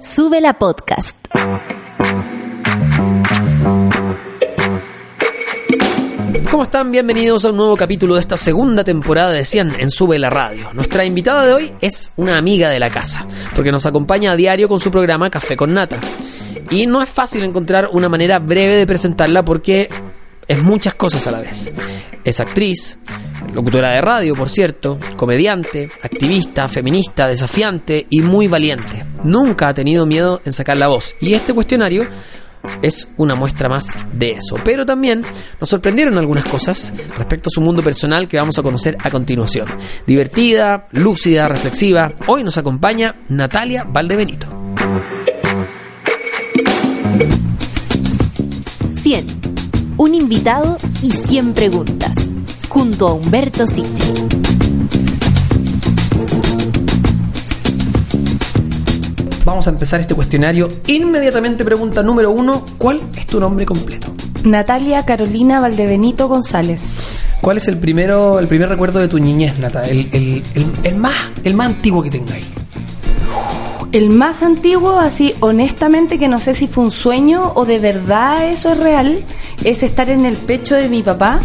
Sube la podcast. ¿Cómo están? Bienvenidos a un nuevo capítulo de esta segunda temporada de 100 en Sube la Radio. Nuestra invitada de hoy es una amiga de la casa, porque nos acompaña a diario con su programa Café con Nata. Y no es fácil encontrar una manera breve de presentarla porque es muchas cosas a la vez. Es actriz, locutora de radio, por cierto, comediante, activista, feminista, desafiante y muy valiente. Nunca ha tenido miedo en sacar la voz. Y este cuestionario es una muestra más de eso. Pero también nos sorprendieron algunas cosas respecto a su mundo personal que vamos a conocer a continuación. Divertida, lúcida, reflexiva. Hoy nos acompaña Natalia Valdebenito. 100. Un invitado y 100 preguntas. Junto a Humberto Siche. Vamos a empezar este cuestionario. Inmediatamente pregunta número uno, ¿cuál es tu nombre completo? Natalia Carolina Valdebenito González. ¿Cuál es el primero, el primer recuerdo de tu niñez, Nata? El, el- el- el más, el más antiguo que tengáis. El más antiguo, así honestamente, que no sé si fue un sueño o de verdad eso es real, es estar en el pecho de mi papá,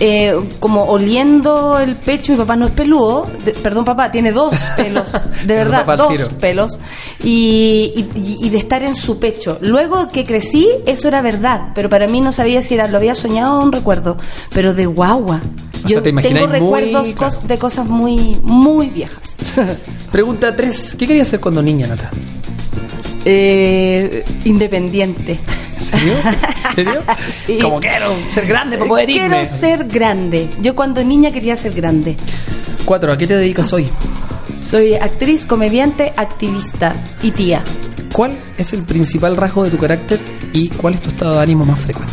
eh, como oliendo el pecho. Mi papá no es peludo, de- perdón, papá, tiene dos pelos, de verdad, dos tiro. pelos, y, y- y de estar en su pecho. Luego que crecí, eso era verdad, pero para mí no sabía si era, lo había soñado o un recuerdo, pero de guagua. O sea, Yo te tengo muy- recuerdos claro. de cosas muy, muy viejas. Pregunta 3. ¿Qué querías hacer cuando niña, Nata? Eh, independiente. ¿En serio? ¿En serio? Sí. Como quiero ser grande para poder irme. Quiero ser grande. Yo cuando niña quería ser grande. 4. ¿A qué te dedicas hoy? Soy actriz, comediante, activista y tía. ¿Cuál es el principal rasgo de tu carácter y cuál es tu estado de ánimo más frecuente?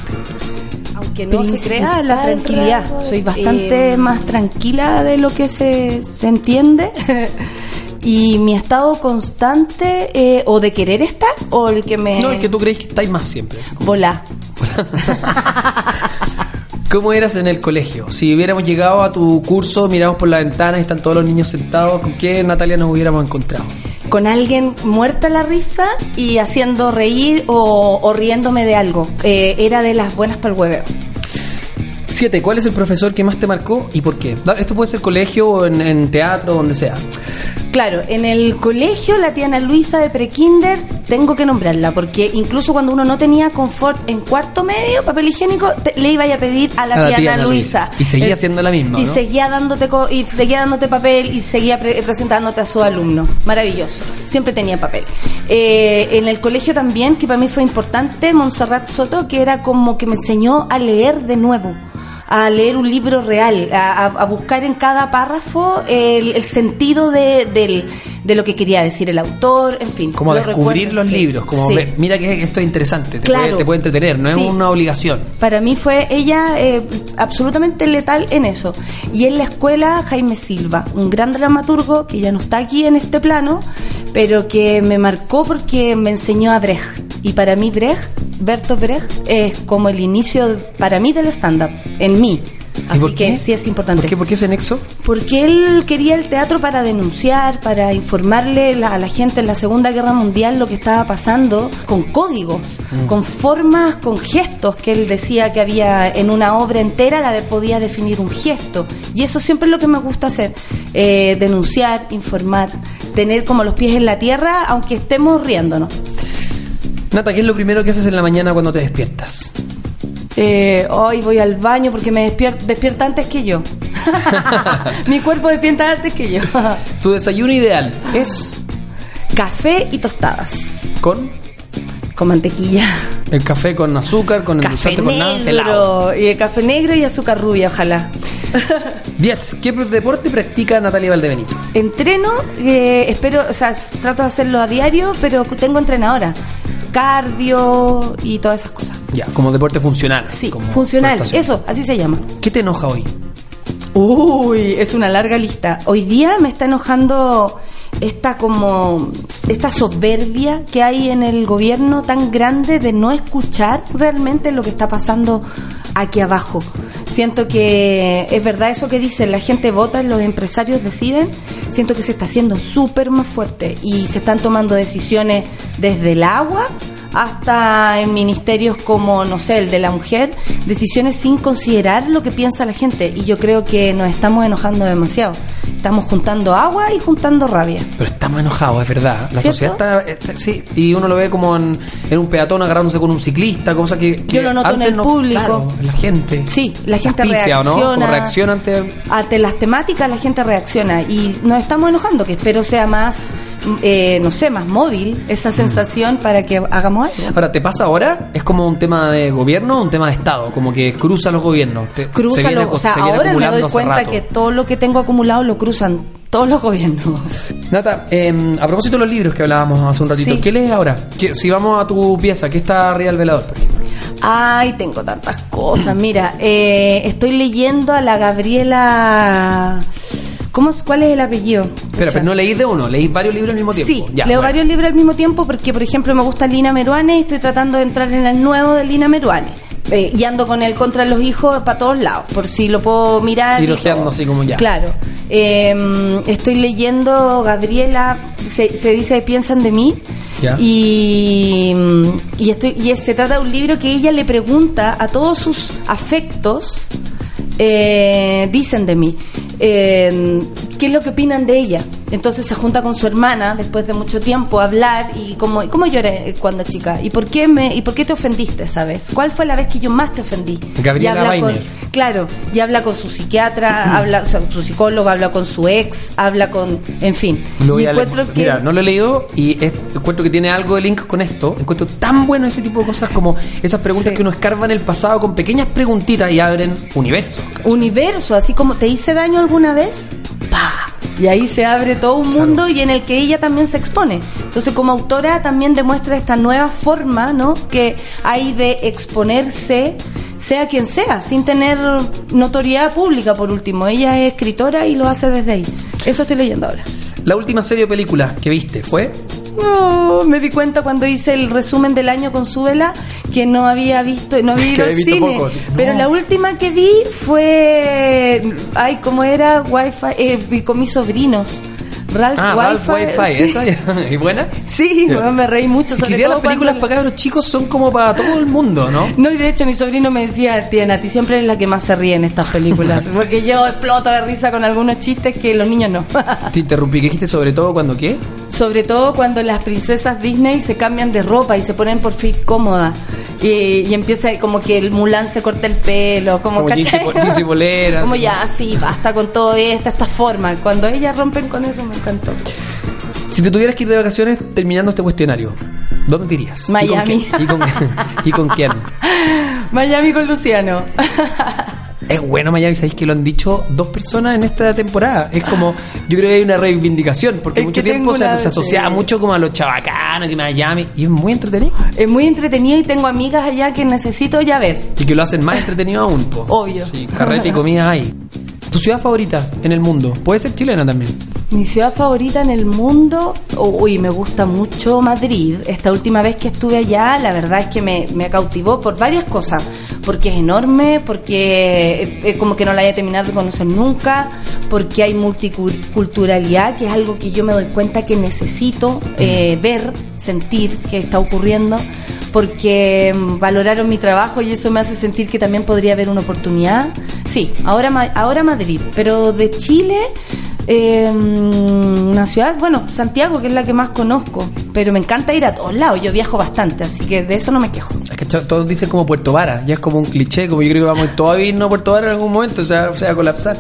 Aunque no se crea la tranquilidad. Soy bastante eh, más tranquila de lo que se, se entiende. y mi estado constante eh, o de querer estar o el que me No, el que tú crees que estáis más siempre. volá. ¿Cómo eras en el colegio? Si hubiéramos llegado a tu curso, miramos por la ventana y están todos los niños sentados, ¿con qué Natalia nos hubiéramos encontrado? con alguien muerta la risa y haciendo reír o, o riéndome de algo. Eh, era de las buenas para el hueveo. 7. ¿Cuál es el profesor que más te marcó y por qué? Esto puede ser colegio en, en teatro, donde sea. Claro, en el colegio la tía Ana Luisa de prekinder tengo que nombrarla porque incluso cuando uno no tenía confort en cuarto medio, papel higiénico, te- le iba a pedir a la, A tía, tía Ana Ana Luisa. Luisa. Y seguía Eh, siendo la misma, Y ¿no? seguía dándote co- y seguía dándote papel y seguía pre- presentándote a su alumno. Maravilloso. Siempre tenía papel. Eh, en el colegio también, que para mí fue importante, Montserrat Soto, que era como que me enseñó a leer de nuevo a leer un libro real, a, a- buscar en cada párrafo el, el sentido de, del- de lo que quería decir el autor, en fin. Como lo descubrir recuerdo, los sí. libros, como Sí. mira que esto es interesante, te, Claro. puede, te puede entretener, no es una obligación. Para mí fue ella eh, absolutamente letal en eso. Y en la escuela, Jaime Silva, un gran dramaturgo que ya no está aquí en este plano, pero que me marcó porque me enseñó a Brecht. Y para mí Brecht, Bertolt Brecht, es como el inicio para mí del stand-up, en mí. ¿Y Así que qué? sí es importante. ¿Por qué, ¿Por qué ese nexo? Porque él quería el teatro para denunciar, para informarle la- a la gente en la Segunda Guerra Mundial lo que estaba pasando, con códigos, con formas, con gestos que él decía que había en una obra entera, la de podía definir un gesto. Y eso siempre es lo que me gusta hacer, eh, denunciar, informar, tener como los pies en la tierra, aunque estemos riéndonos. Nata, ¿qué es lo primero que haces en la mañana cuando te despiertas? Eh, hoy voy al baño porque me despier- despierta antes que yo. Mi cuerpo despierta antes que yo. Tu desayuno ideal es Café y tostadas. con Con mantequilla. el café con azúcar, con Café endulzante, con nada, helado. Y el café negro y azúcar rubia, ojalá. 10. ¿Qué deporte practica Natalia Valdebenito? Entreno, eh, espero, o sea, trato de hacerlo a diario, pero tengo entrenadora. Cardio y todas esas cosas. Ya, como deporte funcional. Sí, como funcional. Eso, así se llama. ¿Qué te enoja hoy? Uy, es una larga lista. Hoy día me está enojando esta como esta soberbia que hay en el gobierno tan grande de no escuchar realmente lo que está pasando aquí abajo. Siento que es verdad eso que dicen, la gente vota, los empresarios deciden. Siento que se está haciendo súper más fuerte y se están tomando decisiones desde el agua hasta en ministerios como, no sé, el de la mujer, decisiones sin considerar lo que piensa la gente. Y yo creo que nos estamos enojando demasiado. Estamos juntando agua y juntando rabia. Pero estamos enojados, es verdad. La ¿Cierto? sociedad está, está- Sí, y uno lo ve como en, en un peatón agarrándose con un ciclista, cosa que. que Yo lo noto en el no- público. claro, la gente. Sí, la gente pifias, ¿o no? reacciona. O reacciona ante. Ante las temáticas la gente reacciona y nos estamos enojando, que espero sea más, eh, no sé, más móvil esa sensación para que hagamos algo. Ahora, ¿te pasa ahora? ¿Es como un tema de gobierno o un tema de Estado? Como que cruza los gobiernos. Te- se Crúzalo, viene- o sea, se viene ahora me doy cuenta rato. que todo lo que tengo acumulado lo cruzan todos los gobiernos. Nata, eh, a propósito de los libros que hablábamos hace un ratito, Sí. ¿qué lees ahora? ¿Qué- si vamos a tu pieza, ¿qué está arriba del velador? por ejemplo? Ay, tengo tantas cosas. Mira, eh, estoy leyendo a la Gabriela. ¿Cómo, ¿Cuál es el apellido? Pucha. pero no leís de uno, leís varios libros al mismo tiempo. Sí, Ya, leo bueno. varios libros al mismo tiempo porque, por ejemplo, me gusta Lina Meruane y estoy tratando de entrar en el nuevo de Lina Meruane. Eh, y ando con el contra los hijos para todos lados, por si lo puedo mirar. Ir y ojeando todo. así como ya. Claro. Eh, estoy leyendo Gabriela, se, se dice Piensan de mí. Ya. Y, y, estoy, y se trata de un libro que ella le pregunta a todos sus afectos, eh, dicen de mí, eh, qué es lo que opinan de ella. Entonces se junta con su hermana después de mucho tiempo a hablar y cómo, cómo lloré cuando chica y por qué me y por qué te ofendiste esa vez. ¿Cuál fue la vez que yo más te ofendí? Gabriela y habla con, claro, y habla con su psiquiatra, habla, o sea, su psicólogo, habla con su ex, habla con, en fin. Lo Y encuentro que- Mira, no lo he leído y es- encuentro que tiene algo de link con esto. Encuentro tan bueno ese tipo de cosas como esas preguntas Sí. que uno escarba en el pasado con pequeñas preguntitas y abren universos. ¿cachai? universo, así como te hice daño alguna vez, ¡pa! Y ahí se abre todo un mundo y en el que ella también se expone. Entonces, como autora también demuestra esta nueva forma, ¿no? Que hay de exponerse, sea quien sea, sin tener notoriedad pública, por último. Ella es escritora y lo hace desde ahí. Eso estoy leyendo ahora. La última serie o película que viste fue. No, me di cuenta cuando hice el resumen del año con Súbela que no había visto, no había ido al cine. poco. Pero No. la última que vi fue, ay, ¿cómo era? Wi-Fi, eh, vi con mis sobrinos. Ralph Ah, Ralph Wi-Fi. Wi-Fi, sí. ¿esa? ¿Y buena? Sí, bueno, me reí mucho. Sobre todo las películas cuando- para cabros chicos son como para todo el mundo, ¿no? No, y de hecho mi sobrino me decía, tía Nati, siempre es la que más se ríe en estas películas. Porque yo exploto de risa con algunos chistes que los niños no. Te interrumpí, ¿qué dijiste sobre todo cuando qué? Sobre todo cuando las princesas Disney se cambian de ropa y se ponen por fin cómodas. Y, y empieza como que el Mulan se corta el pelo, como, Como jeans y ¿cachai? po- jeans y poleras, Como así. ya, sí, basta con todo esto, esta forma. Cuando ellas rompen con eso me encantó. Si te tuvieras que ir de vacaciones terminando este cuestionario, ¿dónde te irías? Miami. ¿Y con, quién? ¿Y con, y con quién? Miami con Luciano. Es bueno Miami, sabéis que lo han dicho dos personas en esta temporada. Es como, yo creo que hay una reivindicación, porque Es mucho tiempo se, asociaba mucho como a los chabacanos, que Miami, y es muy entretenido. Es muy entretenido y tengo amigas allá que necesito ya ver. Y que lo hacen más entretenido aún. po. Obvio. Sí, carrete y comida hay. ¿Tu ciudad favorita en el mundo? Puede ser chilena también. Mi ciudad favorita en el mundo, uy, me gusta mucho Madrid. Esta última vez que estuve allá, la verdad es que me, me cautivó por varias cosas. Porque es enorme, porque es como que no la haya terminado de conocer nunca, porque hay multiculturalidad, que es algo que yo me doy cuenta que necesito eh, ver, sentir que está ocurriendo, porque mm, valoraron mi trabajo y eso me hace sentir que también podría haber una oportunidad. Sí, ahora, ahora Madrid, pero de Chile... Eh, una ciudad, bueno, Santiago, que es la que más conozco, pero me encanta ir a todos lados, yo viajo bastante, así que de eso no me quejo. Es que todos dicen como Puerto Vara, ya es como un cliché, como yo creo que vamos todos a irnos a Puerto Vara en algún momento, o sea, o sea, a colapsar.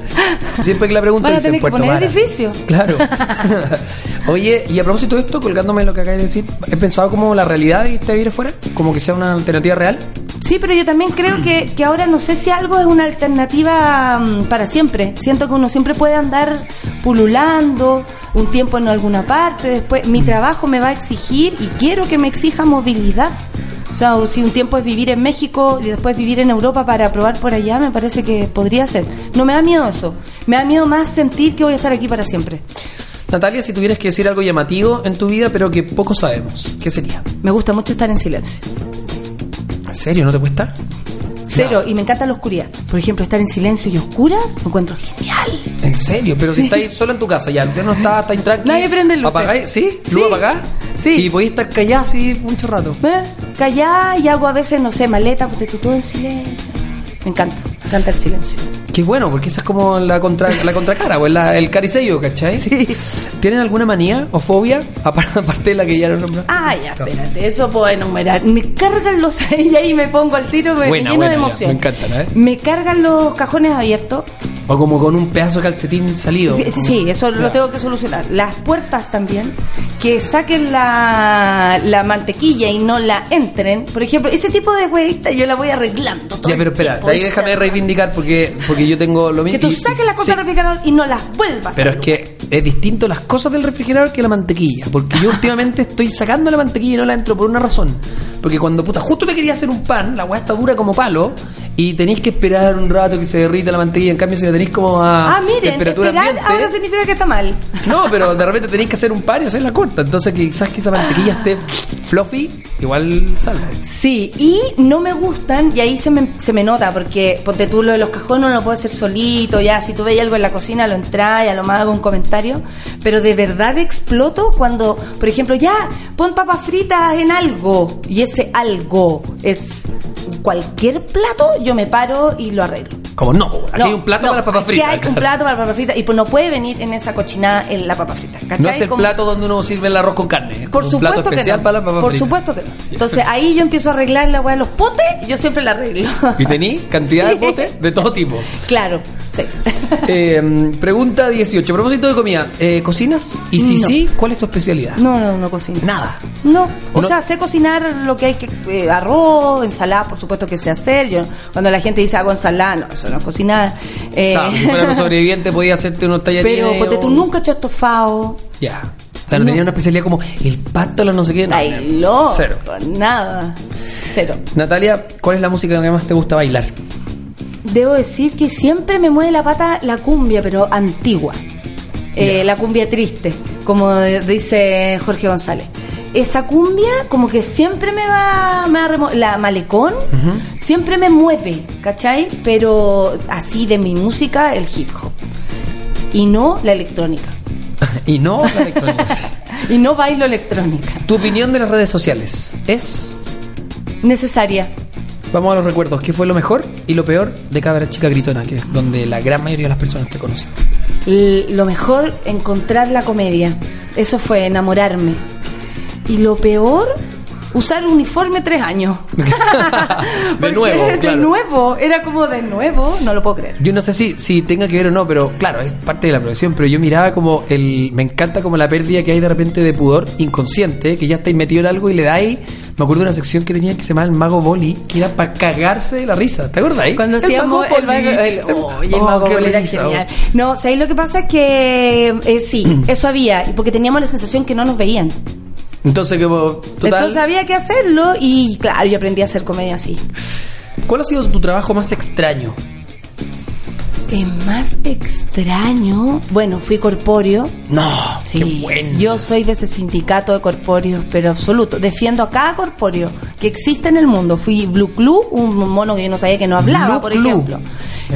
Siempre que la pregunta Van a dicen tener que Puerto poner Vara. edificio. Claro. Oye, y a propósito de esto, colgándome lo que acabas de decir, ¿he pensado como la realidad de irte a vivir afuera? Como que sea una alternativa real. Sí, pero yo también creo que, que ahora no sé si algo es una alternativa mm, para siempre. Siento que uno siempre puede andar pululando un tiempo en alguna parte, después mi trabajo me va a exigir y quiero que me exija movilidad. O sea, si un tiempo es vivir en México y después vivir en Europa para probar por allá, me parece que podría ser. No me da miedo eso. Me da miedo más sentir que voy a estar aquí para siempre. Natalia, si tuvieras que decir algo llamativo en tu vida, pero que poco sabemos, ¿qué sería? Me gusta mucho estar en silencio. ¿En serio? ¿No te cuesta? Cero. Claro. Y me encanta la oscuridad. Por ejemplo, estar en silencio y oscuras, lo encuentro genial. ¿En serio? Pero si Sí. estáis sola en tu casa, ya, ya no está, estáis tranquila. Nadie prende luces. ¿Apagáis? ¿Sí? Sí. ¿Luz apagada? Sí. Y podéis estar callada así mucho rato. ¿Ve? Callá y hago a veces, no sé, maleta, porque tú todo en silencio. Me encanta, me encanta el silencio. Qué bueno, porque esa es como la, contra, la contracara, o la- el caricello, ¿cachai? Sí. ¿Tienen alguna manía o fobia? Apar- Aparte de la que ya no nombraste. Ah, ya, espérate, eso puedo enumerar. Me cargan los... y ahí me pongo al tiro, me, me Buena, lleno buena, de emoción. me encantan, ¿eh? Me cargan los cajones abiertos. O como con un pedazo de calcetín salido. Sí, sí, sí, eso lo tengo que solucionar. Las puertas también, que saquen la, la mantequilla y no la entren. Por ejemplo, ese tipo de huevitas yo la voy arreglando todo Ya, pero espera, de ahí déjame reivindicar porque, porque yo tengo lo mismo. Que tú y- saques las cosas sí. del refrigerador y no las vuelvas Pero a es que es distinto las cosas del refrigerador que la mantequilla. Porque yo últimamente estoy sacando la mantequilla y no la entro por una razón. Porque cuando puta, justo te quería hacer un pan, la weá está dura como palo. Y tenéis que esperar un rato que se derrita la mantequilla. En cambio, si la tenéis como a Ah, miren, temperatura esperar ambiente. ahora significa que está mal. No, pero de repente tenéis que hacer un pan y hacerla corta. Entonces, quizás que esa mantequilla esté fluffy, igual salga. Sí, y no me gustan, y ahí se me, se me nota, porque ponte tú lo de los cajones no lo puedo hacer solito, ya, si tú veis algo en la cocina lo entras a lo más hago un comentario, pero de verdad exploto cuando, por ejemplo, ya, pon papas fritas en algo, y ese algo es cualquier plato, yo me paro y lo arreglo. Como no, aquí No, hay un plato no, para papas aquí fritas. hay un plato para papas fritas y pues no puede venir en esa cochinada en la papa frita. ¿cachai? No es el Como- plato donde uno sirve el arroz con carne. es por un plato supuesto que especial no. para las papas Por fritas. supuesto que no. Entonces ahí yo empiezo a arreglar la weá de los potes, yo siempre la arreglo. Y tení cantidad de potes de todo tipo. Claro, sí. Eh, pregunta 18. A propósito de comida, eh, ¿cocinas? Y si No. sí, ¿cuál es tu especialidad? No, no, no cocino. Nada. No, o No. sea, sé cocinar lo que hay que eh, arroz, ensalada, por supuesto que sé hacer. Yo cuando la gente dice hago ensalada, no, eso no es cocinar. Eh, Claro, si fuera un sobreviviente podía hacerte unos tallarines. pero ponte tú nunca he hecho estofado. Ya. O sea, no, No. tenía una especialidad como el pato, la no sé qué. no, Ay, loco, Cero. nada. Cero. Natalia, ¿cuál es la música que más te gusta bailar? Debo decir que siempre me mueve la pata la cumbia, pero antigua. Eh. La cumbia triste, como dice Jorge González. Esa cumbia como que siempre me va, me va la malecón siempre me mueve, ¿cachai? Pero así de mi música, el hip hop. Y no la electrónica. y no la electrónica. Y no bailo electrónica. Tu opinión de las redes sociales es. Necesaria. Vamos a los recuerdos. ¿Qué fue lo mejor y lo peor de Cabra Chica Gritona? Que es donde la gran mayoría de las personas te conocen. Lo mejor, encontrar la comedia. Eso fue enamorarme. Y lo peor, usar uniforme tres años. Porque nuevo, De claro. nuevo, era como de nuevo, no lo puedo creer. Yo no sé si, si tenga que ver o no, pero claro, es parte de la profesión, pero yo miraba como el... Me encanta como la pérdida que hay de repente de pudor inconsciente, que ya estáis metido en algo y le dais... Me acuerdo de una sección que tenía que se llamaba El Mago Boli, que era para cagarse de la risa, ¿te acuerdas? Cuando hacíamos el mago, Boli. el, oye, el Oh, mago Boli era risa, genial. oh. No, ¿sabéis lo que pasa? Es que eh, sí, eso había, porque teníamos la sensación que no nos veían. Entonces, como, total, Entonces había que hacerlo y claro, yo aprendí a hacer comedia así. ¿cuál ha sido tu trabajo más extraño? El más extraño, bueno, fui corpóreo. No, Sí, qué bueno. yo soy de ese sindicato de corpóreos, pero absoluto. Defiendo a cada corpóreo que existe en el mundo. Fui Blue Club, un mono que yo no sabía que no hablaba, Blue por Club. ejemplo.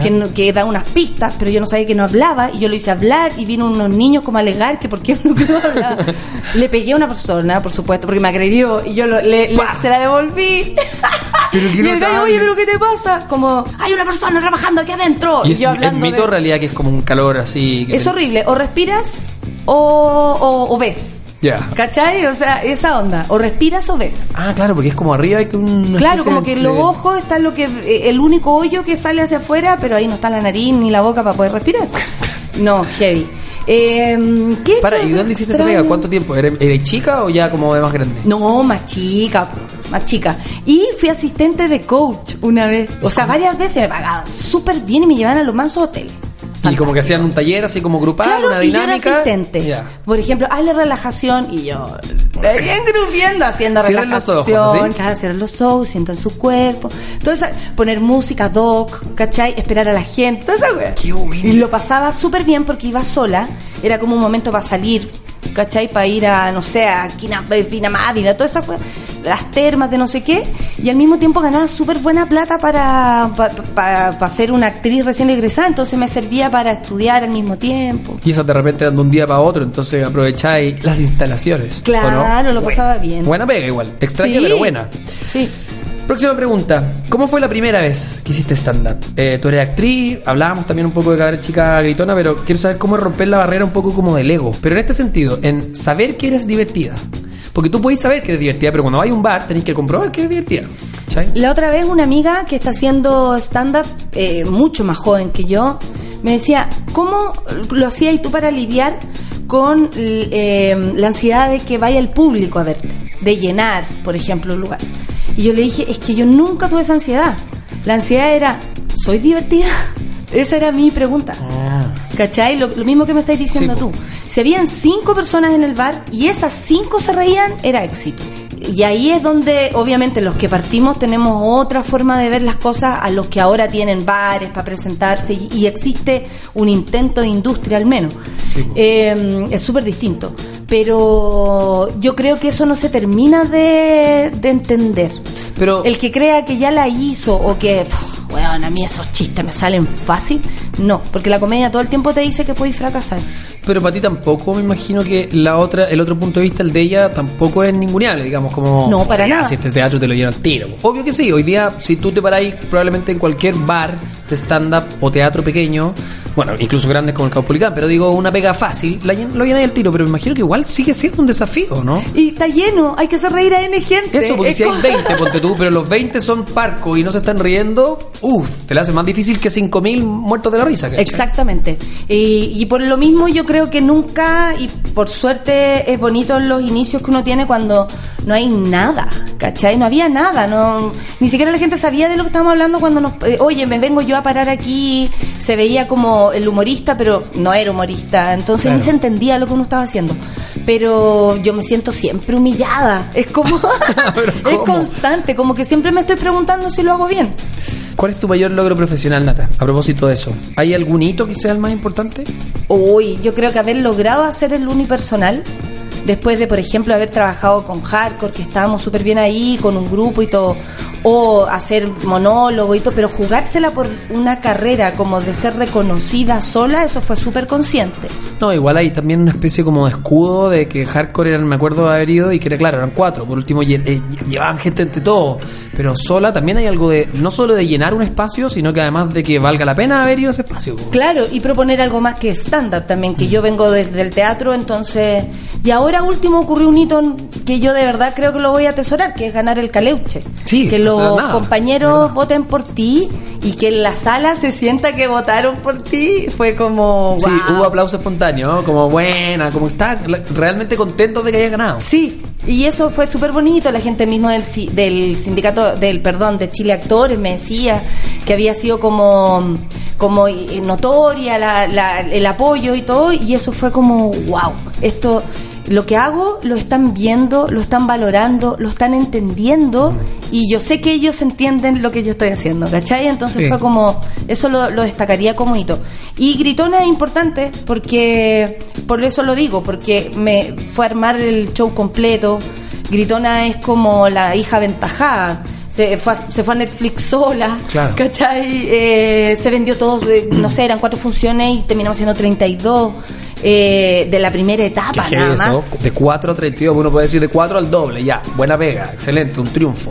Que, no- que da unas pistas, pero yo no sabía que no hablaba. Y yo lo hice hablar y vino unos niños como a alegar que por qué Blue Club hablaba. le pegué a una persona, por supuesto, porque me agredió y yo lo- le- se la devolví. Pero y el gallo, oye, pero ¿qué te pasa? Como, hay una persona trabajando aquí adentro. Y es, yo es hablando mito de- o realidad que es como un calor así. que es te- horrible, o respiras o, o, o ves. Ya. ¿Cachai? O sea, esa onda. O respiras o ves. Ah, claro, porque es como arriba hay que un. Claro, como que en los ojos está lo que eh, el único hoyo que sale hacia afuera, pero ahí no está la nariz ni la boca para poder respirar. No, heavy. Eh, ¿Qué Para, ¿y dónde hiciste esa pega? ¿Cuánto tiempo? ¿Eres, eres chica o ya como de más grande? No, más chica, más chica. Y fui asistente de coach una vez. O sea, varias veces me pagaban súper bien y me llevaban a los mansos hoteles. Y como que hacían un taller así como grupal, Claro, una y yo era dinámica. asistente. Ya. Por ejemplo, hazle relajación y yo ahí engrupiendo haciendo Cierren los relajación. ojos, ¿así? Claro, cierran los ojos, sientan su cuerpo. Entonces, poner música doc, ¿cachai? Esperar a la gente, toda esa wea. Qué. Y lo pasaba súper bien porque iba sola. Era como un momento para salir ¿cachai? Para ir a, no sé, a Pinamávida, todas esas las termas de no sé qué, y al mismo tiempo ganaba súper buena plata para, para, ser una actriz recién egresada, entonces me servía para estudiar al mismo tiempo. Y eso de repente dando un día para otro, entonces aprovecháis las instalaciones. Claro, lo pasaba bien. Buena pega igual, extraña pero buena. Sí. Próxima pregunta. ¿Cómo fue la primera vez que hiciste stand-up? Eh, tú eres actriz, hablábamos también un poco de caber chica gritona, pero quiero saber cómo romper la barrera un poco como del ego. Pero en este sentido, en saber que eres divertida. Porque tú puedes saber que eres divertida, pero cuando hay un bar tenés que comprobar que eres divertida. La otra vez una amiga que está haciendo stand-up, eh, mucho más joven que yo, me decía, ¿cómo lo hacías tú para aliviar con eh, la ansiedad de que vaya el público a verte? De llenar, por ejemplo, un lugar. Y yo le dije, es que yo nunca tuve esa ansiedad. La ansiedad era, ¿soy divertida? Esa era mi pregunta. Ah. ¿Cachai? Lo, mismo que me estáis diciendo tú. Si habían cinco personas en el bar y esas cinco se reían, era éxito. Y ahí es donde, obviamente, los que partimos tenemos otra forma de ver las cosas a los que ahora tienen bares para presentarse y, existe un intento de industria al menos. Eh, es súper distinto pero yo creo que eso no se termina de, entender. Pero el que crea que ya la hizo o que, bueno, a mí esos chistes me salen fácil, no, porque la comedia todo el tiempo te dice que puedes fracasar. Pero para ti tampoco, me imagino que la otra, el otro punto de vista, el de ella, tampoco es ninguneable, digamos, como... No, para nada. Si este teatro te lo llena al tiro. Obvio que sí, hoy día, si tú te paráis probablemente en cualquier bar de stand-up o teatro pequeño, bueno, incluso grandes como el Caupolicán, pero digo, una pega fácil, la, lo llena al tiro, pero me imagino que igual sigue siendo un desafío, ¿no? Y está lleno, hay que hacer reír a N gente. Eso, porque si hay 20, ponte tú, pero los 20 son parcos y no se están riendo, uff, te lo hace más difícil que 5.000 muertos de la risa. Exactamente. Y, y por lo mismo yo creo que nunca, y por suerte es bonito los inicios que uno tiene cuando no hay nada, ¿cachai? No había nada, no ni siquiera la gente sabía de lo que estábamos hablando cuando nos... Eh, oye, me vengo yo a parar aquí, se veía como el humorista, pero no era humorista, entonces ni se entendía lo que uno estaba haciendo pero yo me siento siempre humillada. Es como. es constante, como que siempre me estoy preguntando si lo hago bien. ¿Cuál es tu mayor logro profesional, Nata? A propósito de eso, ¿hay algún hito que sea el más importante? Uy, yo creo que haber logrado hacer el unipersonal después de, por ejemplo, haber trabajado con Hardcore, que estábamos súper bien ahí, con un grupo y todo, o hacer monólogo y todo, pero jugársela por una carrera como de ser reconocida sola, eso fue súper consciente. No, igual hay también una especie como de escudo de que Hardcore eran, me acuerdo de haber ido y que era claro, eran cuatro, por último eh, llevaban gente entre todos, pero sola también hay algo de, no solo de llenar un espacio, sino que además de que valga la pena haber ido a ese espacio. Claro, y proponer algo más que stand-up también, que yo vengo desde el teatro, entonces, y ahora último ocurrió un hito que yo de verdad creo que lo voy a atesorar, que es ganar el caleuche. que los compañeros voten por ti y que en la sala se sienta que votaron por ti. Fue como. Sí, hubo aplauso espontáneo, como buena, como está realmente contento de que haya ganado. Sí, y eso fue súper bonito. La gente mismo del, del sindicato, del perdón, de Chile Actores me decía que había sido como como notoria el apoyo y todo, y eso fue como, wow, esto lo que hago lo están viendo, lo están valorando, lo están entendiendo y yo sé que ellos entienden lo que yo estoy haciendo, ¿cachai? Entonces fue como, eso lo, destacaría como hito. Y Gritona es importante porque, por eso lo digo, porque me fue a armar el show completo. Gritona es como la hija aventajada. Se fue, a, se fue a Netflix sola, ¿cachai? Eh, se vendió todo, eh, no sé, eran cuatro funciones y terminamos siendo 32 eh, de la primera etapa, nada más. De 4 a 32, uno puede decir de 4 al doble, ya, buena pega, excelente, un triunfo.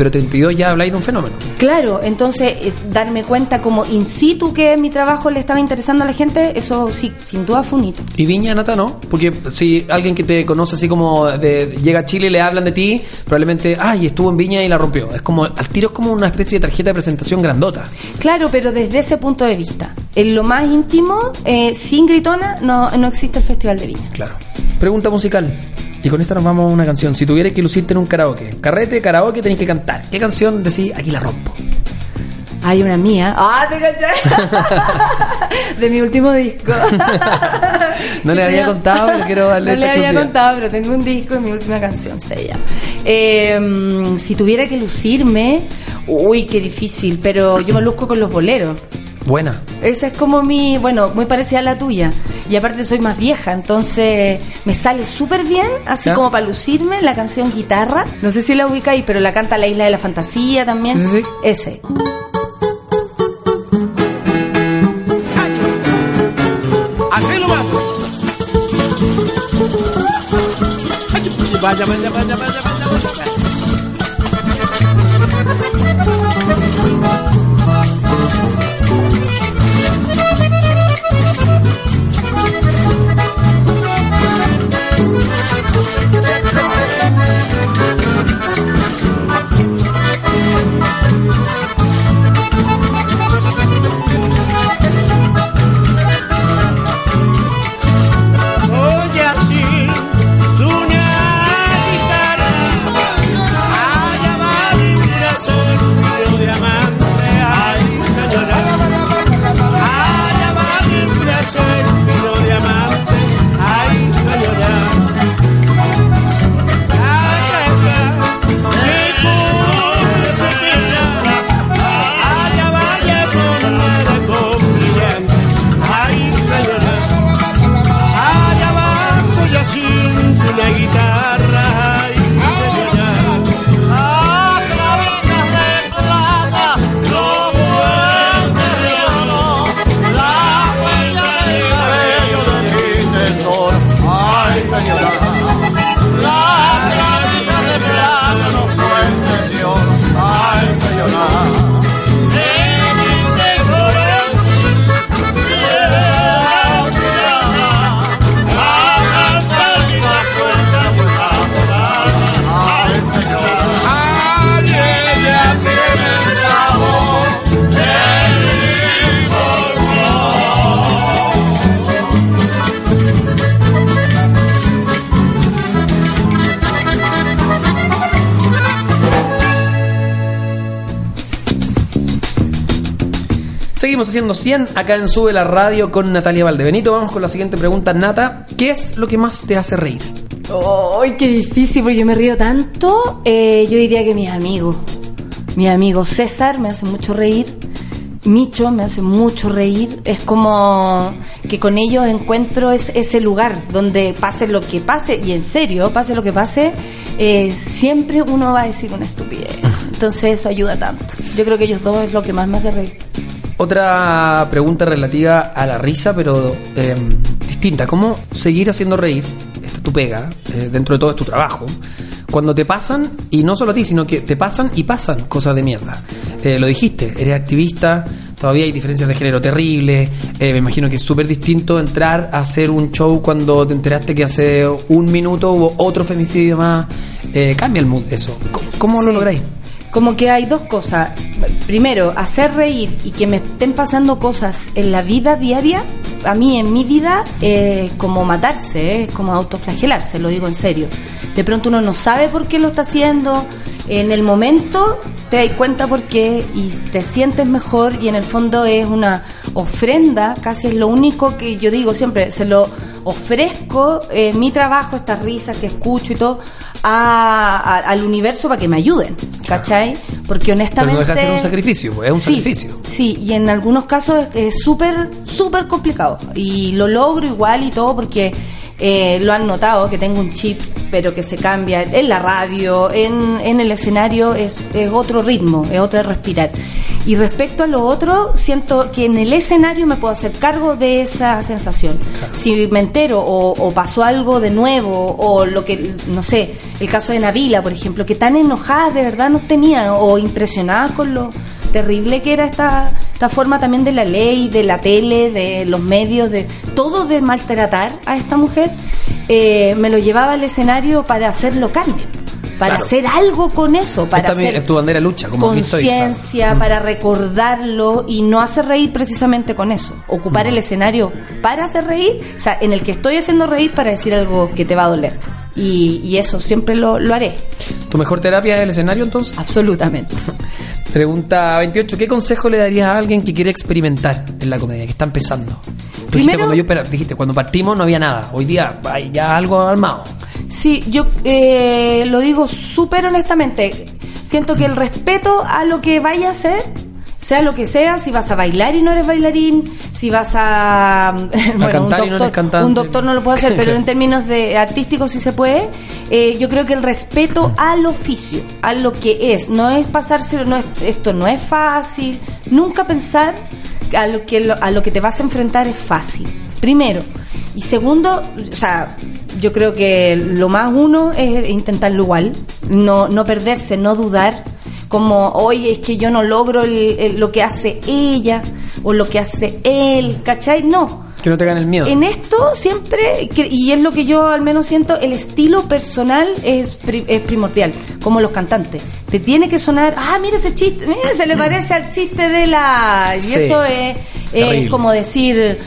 Pero 32 ya habláis de un fenómeno. Claro, entonces eh, darme cuenta como in situ que mi trabajo le estaba interesando a la gente, eso sí, sin duda fue un hito. ¿Y Viña, Nata, no? Porque si alguien que te conoce así como de, llega a Chile y le hablan de ti, probablemente, ay, estuvo en Viña y la rompió. Es como, al tiro es como una especie de tarjeta de presentación grandota. Claro, pero desde ese punto de vista. En lo más íntimo, eh, sin gritona, no, no existe el Festival de Viña. Claro. Pregunta musical. Y con esta nos vamos a una canción. Si tuvieras que lucirte en un karaoke, carrete, karaoke, tenés que cantar. ¿Qué canción decís? Aquí la rompo. Hay una mía. ¡Ah, te caché! de mi último disco. no le había contado, pero quiero darle No le había contado, pero tengo un disco de mi última canción, se llama. Em, si tuviera que lucirme, uy, qué difícil, pero yo me luzco con los boleros. Buena. Esa es como mi, bueno, muy parecida a la tuya. Y aparte soy más vieja, entonces me sale súper bien, así ¿Ya? como para lucirme, la canción Guitarra. No sé si la ubicáis, pero la canta La Isla de la Fantasía también. Sí, sí, sí. Ese. Vaya, vaya, vaya, vaya, vaya. Seguimos haciendo 100 acá en Sube la Radio con Natalia Valdebenito. Vamos con la siguiente pregunta, Nata. ¿Qué es lo que más te hace reír? ¡Ay, qué difícil! Porque yo me río tanto. Eh, yo diría que mis amigos. Mi amigo César me hace mucho reír. Micho me hace mucho reír. Es como que con ellos encuentro es, ese lugar donde pase lo que pase, y en serio, pase lo que pase, eh, siempre uno va a decir una estupidez. Entonces eso ayuda tanto. Yo creo que ellos dos es lo que más me hace reír. Otra pregunta relativa a la risa, pero eh, distinta. ¿Cómo seguir haciendo reír? Esta es tu pega, eh, dentro de todo es tu trabajo. Cuando te pasan, y no solo a ti, sino que te pasan y pasan cosas de mierda. Eh, lo dijiste, eres activista, todavía hay diferencias de género terribles. eh, me imagino que es súper distinto entrar a hacer un show cuando te enteraste que hace un minuto hubo otro femicidio más. Cambia el mood eso. ¿Cómo, cómo lo lográis? Como que hay dos cosas. Primero, hacer reír y que me estén pasando cosas en la vida diaria, a mí en mi vida, es como matarse, es como autoflagelarse, lo digo en serio. De pronto uno no sabe por qué lo está haciendo, en el momento te das cuenta por qué y te sientes mejor y en el fondo es una ofrenda, casi es lo único que yo digo siempre, se lo ofrezco eh, mi trabajo, estas risas que escucho y todo, a- a- al universo para que me ayuden, ¿cachai? Porque Pero honestamente... no deja de ser un sacrificio, es un Sí, sacrificio. Sí, y en algunos casos es- es súper, súper complicado. Y lo logro igual y todo porque eh, lo han notado, que tengo un chip, pero que se cambia en la radio, en, en el escenario, es, es otro ritmo, es otra respirar. Y respecto a lo otro, siento que en el escenario me puedo hacer cargo de esa sensación. Si me entero o, o pasó algo de nuevo, o lo que, no sé, el caso de Navila, por ejemplo, que tan enojadas de verdad nos tenían, o impresionadas con lo terrible que era esta, esta forma también de la ley, de la tele, de los medios, de todo de maltratar a esta mujer, eh, me lo llevaba al escenario para hacerlo carne, para Claro. hacer algo con eso, para Esta hacer es tu bandera de lucha, como conciencia, para recordarlo y no hacer reír precisamente con eso. Ocupar el escenario para hacer reír, o sea, en el que estoy haciendo reír para decir algo que te va a doler. Y, y eso siempre lo, lo haré, ¿Tu mejor terapia es el escenario entonces? absolutamente. Pregunta 28. ¿Qué consejo le darías a alguien que quiere experimentar en la comedia, que está empezando? Tú dijiste Primero- cuando yo espera, dijiste, cuando partimos no había nada. Hoy día hay ya algo armado. Sí, yo eh, lo digo súper honestamente. Siento que el respeto a lo que vaya a hacer sea lo que sea, si vas a bailar y no eres bailarín, si vas a, bueno, cantar un y no doctor, cantante. un doctor no lo puede hacer, pero en términos de artísticos sí se puede. Eh, yo creo que el respeto al oficio, a lo que es, no es pasarse, no es, esto no es fácil, nunca pensar a lo que a lo que te vas a enfrentar es fácil. Primero y segundo, o sea, yo creo que lo más uno es intentarlo igual, no no perderse, no dudar como, oye, es que yo no logro el- el- lo que hace ella o lo que hace él, ¿cachai? No. Que no te gane el miedo. En esto siempre, y es lo que yo al menos siento, el estilo personal es, pri- es primordial, como los cantantes. Te tiene que sonar, ah, mira ese chiste, mira, se le parece al chiste de la... Y Sí. eso es, como decir,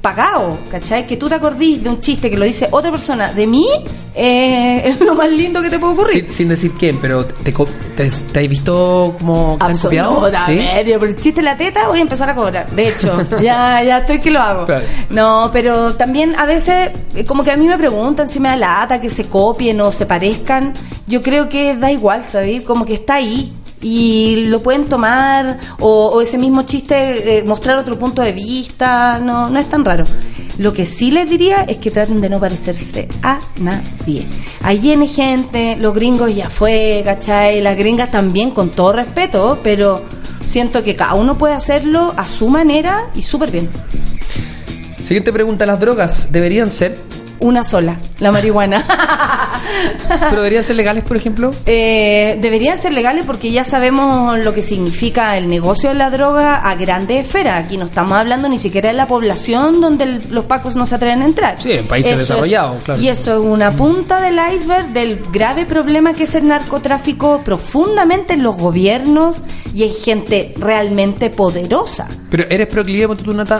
pagado, ¿cachai? Que tú te acordís de un chiste que lo dice otra persona de mí, eh, es lo más lindo que te puede ocurrir. Sin, sin decir quién, pero te, te, te has visto como te han copiado. ¿Sí? Absolutamente. Por el chiste de la teta voy a empezar a cobrar. De hecho, ya, ya estoy que lo hago. Claro. No, pero también a veces, eh, como que a mí me preguntan si me da lata que se copien o se parezcan. Yo creo que da igual, ¿sabéis? Como que está ahí. Y lo pueden tomar, o, o ese mismo chiste, eh, mostrar otro punto de vista, no, no es tan raro. Lo que sí les diría es que traten de no parecerse a nadie. Ahí viene gente, los gringos ya fue, ¿cachai? Las gringas también, con todo respeto, pero siento que cada uno puede hacerlo a su manera y súper bien. Siguiente pregunta, ¿las drogas deberían ser? Una sola, la marihuana. ¿Pero deberían ser legales, por ejemplo? Eh, deberían ser legales porque ya sabemos lo que significa el negocio de la droga a grande esfera. Aquí no estamos hablando ni siquiera de la población donde el- los pacos no se atreven a entrar. Sí, en países Eso es- desarrollados, claro. Y eso es una punta del iceberg del grave problema que es el narcotráfico profundamente en los gobiernos y hay gente realmente poderosa. ¿Pero eres proclive,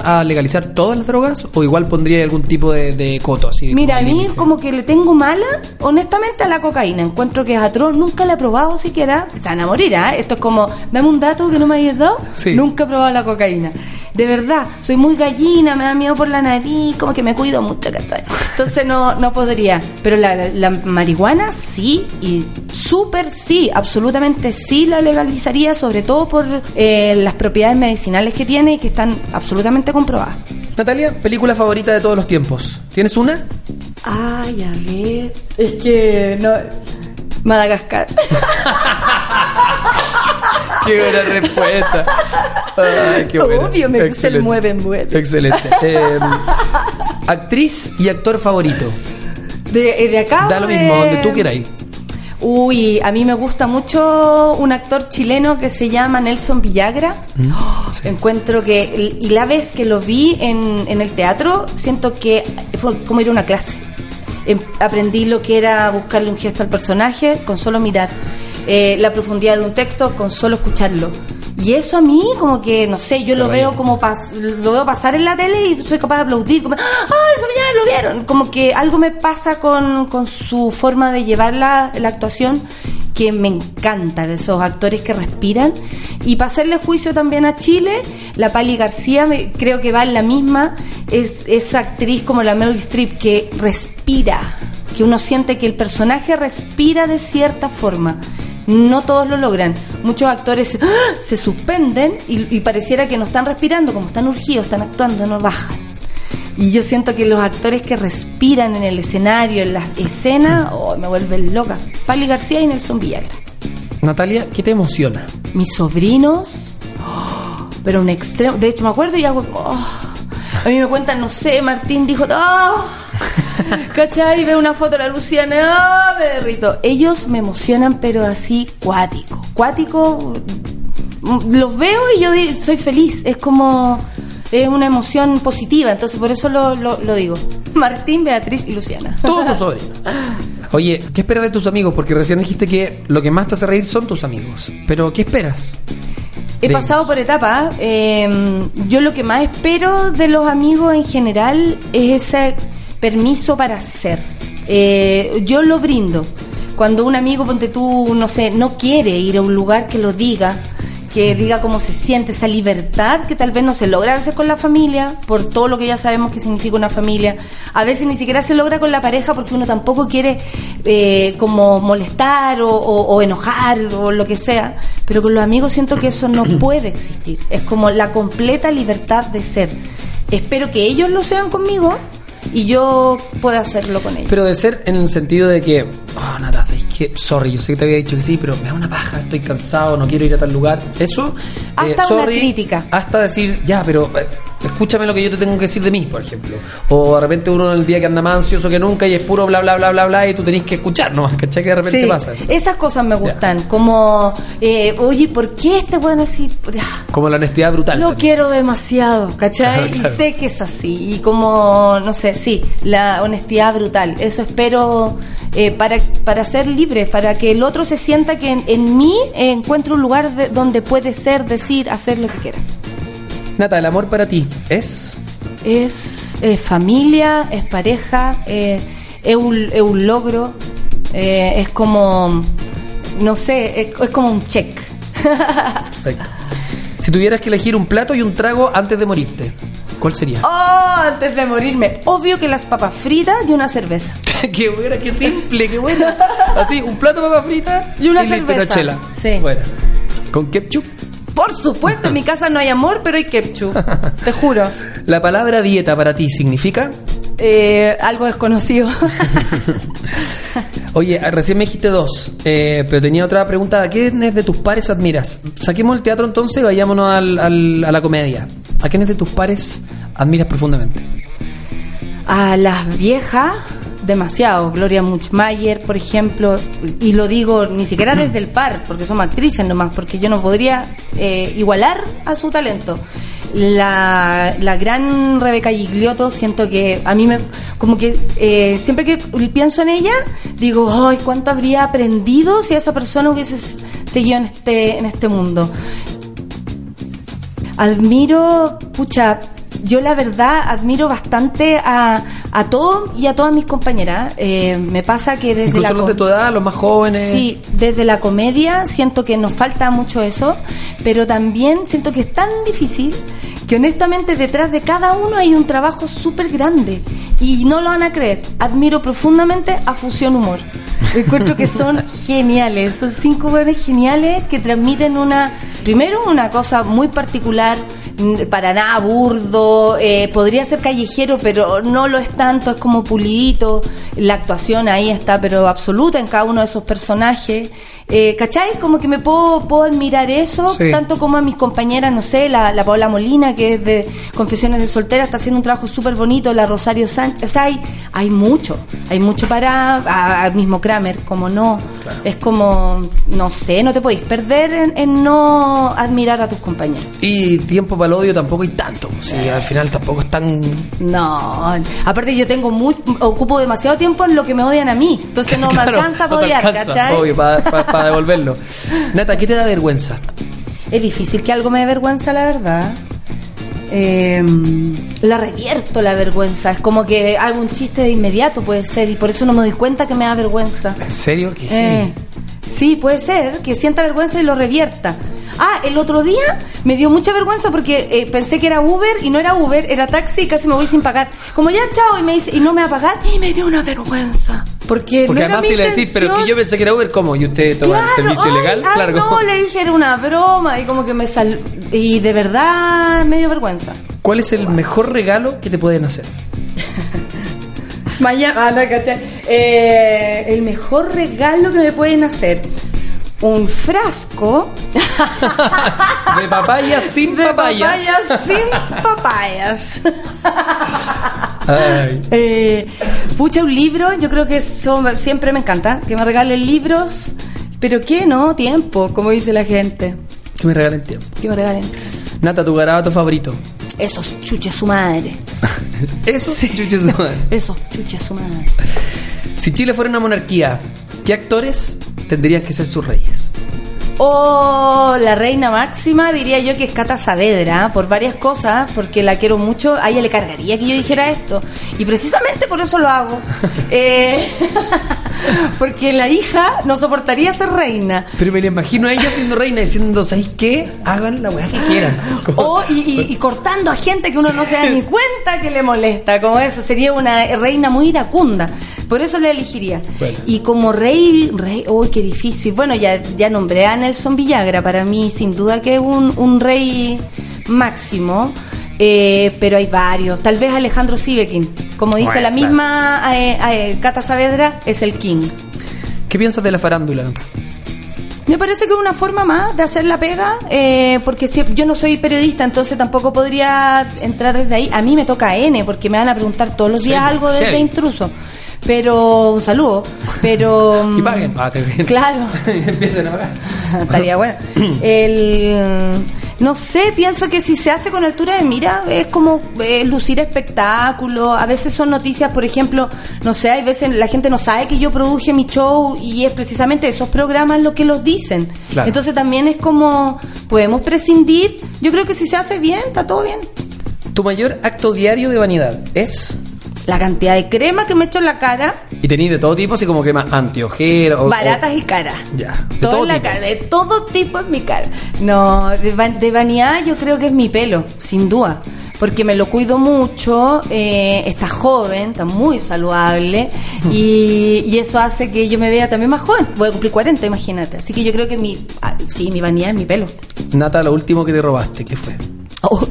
a legalizar todas las drogas? ¿O igual pondría algún tipo de, de coto así? Mira, a mí como que le tengo mala, honestamente, a la cocaína. Encuentro que es atroz, nunca la he probado siquiera. Se van a morir, ¿ah? Esto es como, dame un dato que no me hayas dado. Sí. Nunca he probado la cocaína. De verdad, soy muy gallina, me da miedo por la nariz, como que me cuido mucho, ¿cachai? Entonces no, no podría. Pero la, la- la marihuana sí, y súper sí, absolutamente sí la legalizaría, sobre todo por eh, las propiedades medicinales que tiene y que están absolutamente comprobadas. Natalia, película favorita de todos los tiempos. ¿Tienes una? Ay, a ver. Es que no. Madagascar. Qué buena respuesta. Ay, qué buena. Obvio, me gusta el Excelente. mueve, mueve. Excelente. Eh, actriz y actor favorito. De, eh, de acá. Da lo de- mismo, donde tú quieras ir. Uy, a mí me gusta mucho un actor chileno que se llama Nelson Villagra. sí. Encuentro que, y la vez que lo vi en, en el teatro, siento que fue como ir a una clase. Em- Aprendí lo que era buscarle un gesto al personaje con solo mirar, eh, la profundidad de un texto con solo escucharlo. Y eso a mí, como que, no sé, yo lo veo como pas- lo veo pasar en la tele y soy capaz de aplaudir, como, ¡ah, eso ya lo vieron! Como que algo me pasa con, con su forma de llevar la, la actuación que me encanta, de esos actores que respiran. Y para hacerle juicio también a Chile, la Pali García me- creo que va en la misma, es esa actriz como la Meryl Streep que respira, que uno siente que el personaje respira de cierta forma. No todos lo logran. Muchos actores ¡ah! se suspenden y, y pareciera que no están respirando, como están urgidos, están actuando, no bajan. Y yo siento que los actores que respiran en el escenario, en las escenas, oh, me vuelven loca. Pali García y Nelson Villagra. Natalia, ¿qué te emociona? Mis sobrinos, oh, pero un extremo. De hecho, me acuerdo y hago. oh. A mí me cuentan, no sé, Martín dijo. Oh, ¿Cachai? Veo una foto de la Luciana, ¡ah! me derrito. Ellos me emocionan, pero así cuático. Cuático, mm, los veo y yo soy feliz. Es como. Es una emoción positiva, entonces por eso lo, lo, lo digo. Martín, Beatriz y Luciana. Todos tus sobrinos. Oye, ¿qué esperas de tus amigos? Porque recién dijiste que lo que más te hace reír son tus amigos. Pero, ¿qué esperas? He de pasado ellos? por etapas. eh, yo lo que más espero de los amigos en general es ese permiso para ser. Eh, yo lo brindo. Cuando un amigo, ponte tú, no sé, no quiere ir a un lugar que lo diga, que diga cómo se siente, esa libertad que tal vez no se logra a veces con la familia, por todo lo que ya sabemos que significa una familia. A veces ni siquiera se logra con la pareja porque uno tampoco quiere eh, como molestar o, o- o enojar o lo que sea. pero con los amigos siento que eso no puede existir. Es como la completa libertad de ser. Espero que ellos lo sean conmigo y yo pueda hacerlo con ellos. Pero de ser en el sentido de que, oh, nada, es que, sorry, yo sé que te había dicho que sí, pero me da una paja, estoy cansado, no quiero ir a tal lugar. Eso. eh, Hasta una crítica. Hasta decir, ya, pero eh, escúchame lo que yo te tengo que decir de mí, por ejemplo. O de repente uno en el día que anda más ansioso que nunca y es puro bla, bla, bla, bla, bla, y tú tenés que escuchar, ¿no? ¿Cachai? Que de repente Sí, pasa. eso. esas cosas me gustan, como, eh, oye, ¿por qué este bueno así? Como la honestidad brutal. Lo también. quiero demasiado, ¿cachai? Claro. Y sé que es así. Y como, no sé, sí, la honestidad brutal. Eso espero eh, para, para ser libre, para que el otro se sienta que en, en mí eh, encuentre un lugar de- donde puede ser, decir, hacer lo que quiera. Nata, el amor para ti es. Es, es familia, es pareja, eh, es, un, es un logro, eh, es como, no sé, es, es como un check. Perfecto. Si tuvieras que elegir un plato y un trago antes de morirte, ¿cuál sería? Oh, antes de morirme, obvio que las papas fritas y una cerveza. qué buena, qué simple, qué buena. Así, un plato de papa frita Y una listo, cerveza. chela. Sí. Buena. Con ketchup. Por supuesto, en mi casa no hay amor, pero hay ketchup. Te juro. La palabra dieta para ti significa. Eh, algo desconocido. Oye, recién me dijiste dos, eh, pero tenía otra pregunta. ¿A quiénes de tus pares admiras? Saquemos el teatro entonces y vayámonos al- al- a la comedia. ¿A quiénes de tus pares admiras profundamente? A las viejas, demasiado. Gloria Muchmayer, por ejemplo. Y lo digo ni siquiera desde el par, porque son actrices nomás, porque yo no podría eh, igualar a su talento. La, la gran Rebeca Gigliotto, siento que a mí me. Como que eh, siempre que pienso en ella, digo, ¡ay, cuánto habría aprendido si esa persona hubiese seguido en este, en este mundo! Admiro, pucha, yo la verdad admiro bastante a, a todos y a todas mis compañeras. Eh, me pasa que desde Incluso la los de tu edad, los más jóvenes. Sí, desde la comedia siento que nos falta mucho eso, pero también siento que es tan difícil que honestamente detrás de cada uno hay un trabajo súper grande y no lo van a creer. Admiro profundamente a Fusión Humor. Encuentro que son geniales, son cinco buenos geniales que transmiten una, primero una cosa muy particular, n- para nada burdo, eh, podría ser callejero, pero no lo es tanto, es como pulidito, la actuación ahí está, pero absoluta en cada uno de esos personajes. Eh, ¿Cachai? Como que me puedo, puedo admirar eso, Sí. tanto como a mis compañeras, no sé, la, la Paola Molina, que es de Confesiones de Soltera, está haciendo un trabajo súper bonito, la Rosario Sánchez, o sea, hay, hay mucho, hay mucho para, al mismo Kramer, como no, es como, no sé, no te podéis perder en, en no admirar a tus compañeros. Y tiempo para el odio tampoco hay tanto. Sí, al final tampoco es tan. No, aparte yo tengo muy, ocupo demasiado tiempo en lo que me odian a mí, entonces no Claro, me alcanza a no odiar, alcanza, ¿cachai? Obvio, para devolverlo. Nata, ¿qué te da vergüenza? Es difícil que algo me dé vergüenza, la verdad. Eh, la revierto la vergüenza. Es como que hago un chiste de inmediato, puede ser, y por eso no me doy cuenta que me da vergüenza. ¿En serio? Eh, sí, puede ser, que sienta vergüenza y lo revierta. Ah, el otro día me dio mucha vergüenza porque eh, pensé que era Uber y no era Uber, era taxi y casi me voy sin pagar. Como ya, chao, y me dice, y no me va a pagar, y me dio una vergüenza. Porque, Porque no era además mi si le decís, pero que yo pensé que era Uber, ¿cómo? ¿Y usted toma el servicio ay, ilegal? ay, claro. no, le dije era una broma y como que me sal... Y de verdad me dio vergüenza. ¿Cuál es el mejor regalo que te pueden hacer? Mañana, ah, no. Eh, el mejor regalo que me pueden hacer. Un frasco De papaya sin de papaya. papayas sin papayas. Ay. Eh, pucha, un libro, yo creo que eso siempre me encanta, que me regalen libros, pero que no, tiempo, como dice la gente. Que me regalen tiempo. Que me regalen Nata, tu garabato favorito. esos chuches su madre. Eso sí, chuches su madre. Esos chuches su madre. Si Chile fuera una monarquía, ¿qué actores tendrían que ser sus reyes? O la reina máxima, diría yo que es Cata Saavedra, por varias cosas, porque la quiero mucho. A ella le cargaría que yo dijera esto. Y precisamente por eso lo hago. Eh, porque la hija no soportaría ser reina. Pero me la imagino a ella siendo reina diciendo, ¿sabéis qué? Hagan la weá que quieran. O y, y- y cortando a gente que uno no se da ni cuenta que le molesta, como eso, sería una reina muy iracunda. Por eso le elegiría. Bueno. Y como rey, rey, uy, qué difícil. Bueno, ya, ya nombré a Nelson Villagra, para mí sin duda que es un, un rey máximo. Eh, pero hay varios. Tal vez Alejandro Sivekin, como dice Bueno, la misma eh, eh, Cata Saavedra, es el king. ¿Qué piensas de la farándula? Me parece que es una forma más de hacer la pega, eh, porque si, yo no soy periodista, entonces tampoco podría entrar desde ahí. A mí me toca N, porque me van a preguntar todos los días Sí, algo desde heavy. intruso. Pero, un saludo. Pero. Y paguen. Ah, te bien. Claro. Empiecen a. Estaría bueno. El, no sé, pienso que si se hace con altura de mira es como eh, lucir espectáculo. A veces son noticias, por ejemplo, no sé, hay veces la gente no sabe que yo produje mi show y es precisamente esos programas lo que los dicen. Claro. Entonces también es como, podemos prescindir. Yo creo que si se hace bien, está todo bien. Tu mayor acto diario de vanidad es. La cantidad de crema que me echo en la cara, Y tenéis de todo tipo, así como crema antiojera. o- baratas y caras. Ya. De Todo todo en la cara, de todo tipo en mi cara. No, de, va- de vanidad yo creo que es mi pelo, sin duda. Porque me lo cuido mucho, eh, está joven, está muy saludable y, y eso hace que yo me vea también más joven. Voy a cumplir 40, imagínate. Así que yo creo que mi, ah, sí, mi vanidad es mi pelo. Nata, lo último que te robaste, ¿qué fue? Oh,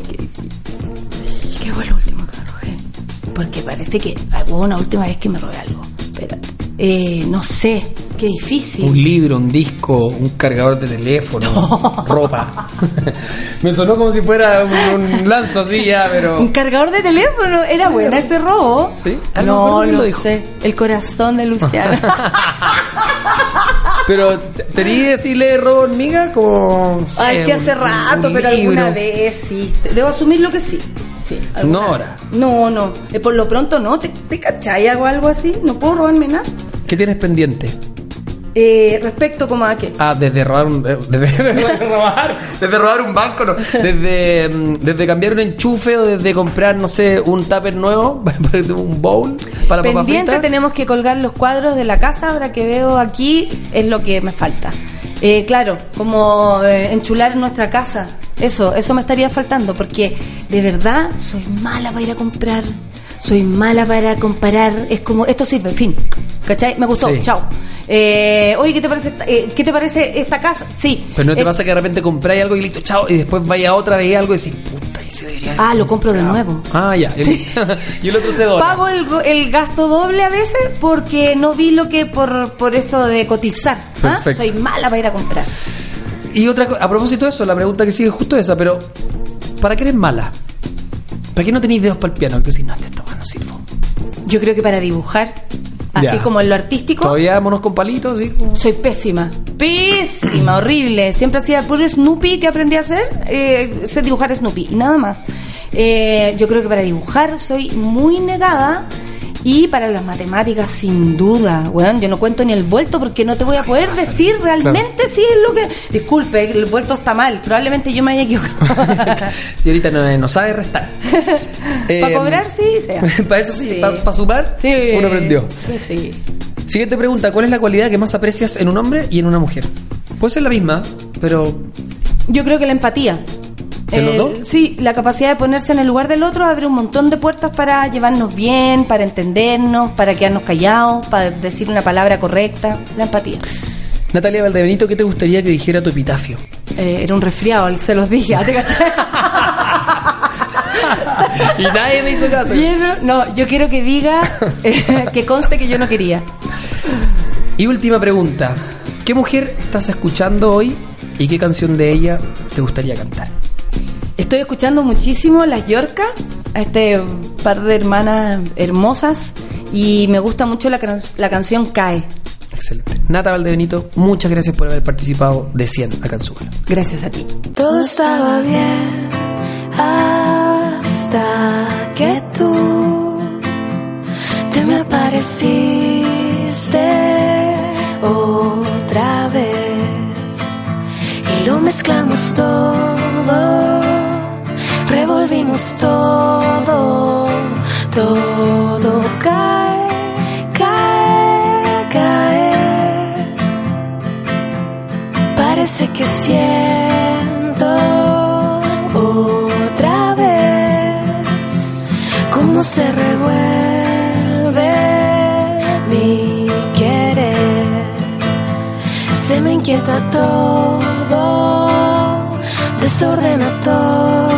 Porque parece que hubo una última vez que me robé algo. Espérate. Eh, no sé, qué difícil. Un libro, un disco, un cargador de teléfono, ropa. Me sonó como si fuera un, un lanzo así ya, pero. Un cargador de teléfono, era buena ese robo. Sí, ah, no no, lo dijo. sé. El corazón de Luciana. Pero, ¿tenías decirle robo hormiga? Como. Ay, que hace un- rato, un pero libro. alguna vez sí. Debo asumir lo que sí. Sí alguna No vez. ahora. No, no. Eh, por lo pronto no. ¿Te, te cachai? ¿Hago algo así? No puedo robarme nada. ¿Qué tienes pendiente? Eh, respecto como a qué. Ah, desde robar un. eh, Desde, desde robar. Desde robar un banco, no. Desde, mm, desde cambiar un enchufe o desde comprar, no sé, un tupper nuevo, un bowl para Pendiente tenemos que colgar los cuadros de la casa, ahora que veo aquí es lo que me falta. Eh, claro, como eh, enchular nuestra casa, eso, eso me estaría faltando, porque de verdad soy mala para ir a comprar, soy mala para comparar, es como, esto sirve, fin, ¿cachai? Me gustó, Sí. chao. Eh, oye, ¿qué te parece esta, eh, ¿qué te parece esta casa? Sí. Pero no te Eh, pasa que de repente compráis algo y listo, chao, y después vaya a otra vez algo y decís, puta, y se debería. Ah, lo compro de nuevo. Ah, ya. Sí. y el otro se dona. Pago el, el gasto doble a veces porque no vi lo que por, por esto de cotizar. ¿ah? Soy mala para ir a comprar. Y otra a propósito de eso, la pregunta que sigue es justo esa, pero ¿para qué eres mala? ¿Para qué no tenéis dedos para el piano? Que decís, no, esta no sirvo. Yo creo que para dibujar, así Ya. como en lo artístico, Todavía monos con palitos, como- soy pésima. Pésima, horrible. Siempre hacía puro Snoopy que aprendí a hacer, eh, sé dibujar Snoopy y nada más. Eh, yo creo que para dibujar soy muy negada. Y para las matemáticas, sin duda, weón, yo no cuento ni el vuelto porque no te voy a poder decir realmente si es lo que... Disculpe, el vuelto está mal, probablemente yo me haya equivocado. Si ahorita no, no sabe restar. para cobrar, sí, sea. para eso sí, Sí. para sumar, Sí. uno aprendió. Sí, sí. Siguiente pregunta, ¿cuál es la cualidad que más aprecias en un hombre y en una mujer? Puede ser la misma, pero Yo creo que la empatía. ¿De los dos? Sí, la capacidad de ponerse en el lugar del otro abre un montón de puertas para llevarnos bien, para entendernos, para quedarnos callados, para decir una palabra correcta. La empatía. Natalia Valdebenito, ¿qué te gustaría que dijera tu epitafio? Eh, era un resfriado, se los dije. ¿ah, ¿te cachai? y nadie me hizo caso. ¿Vieron? No, yo quiero que diga eh, que conste que yo no quería. Y última pregunta, ¿qué mujer estás escuchando hoy y qué canción de ella te gustaría cantar? Estoy escuchando muchísimo Las Yorcas, a este par de hermanas hermosas, y me gusta mucho la, can- la canción Cae. Excelente. Nata Valdebenito, muchas gracias por haber participado de 100 acá en. Gracias a ti. Todo estaba bien hasta que tú te me apareciste otra vez y lo mezclamos todo, todo, todo cae, cae, cae. Parece que siento otra vez cómo se revuelve mi querer. Se me inquieta todo, desordena todo.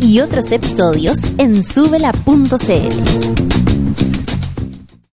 Y otros episodios en subela.cl.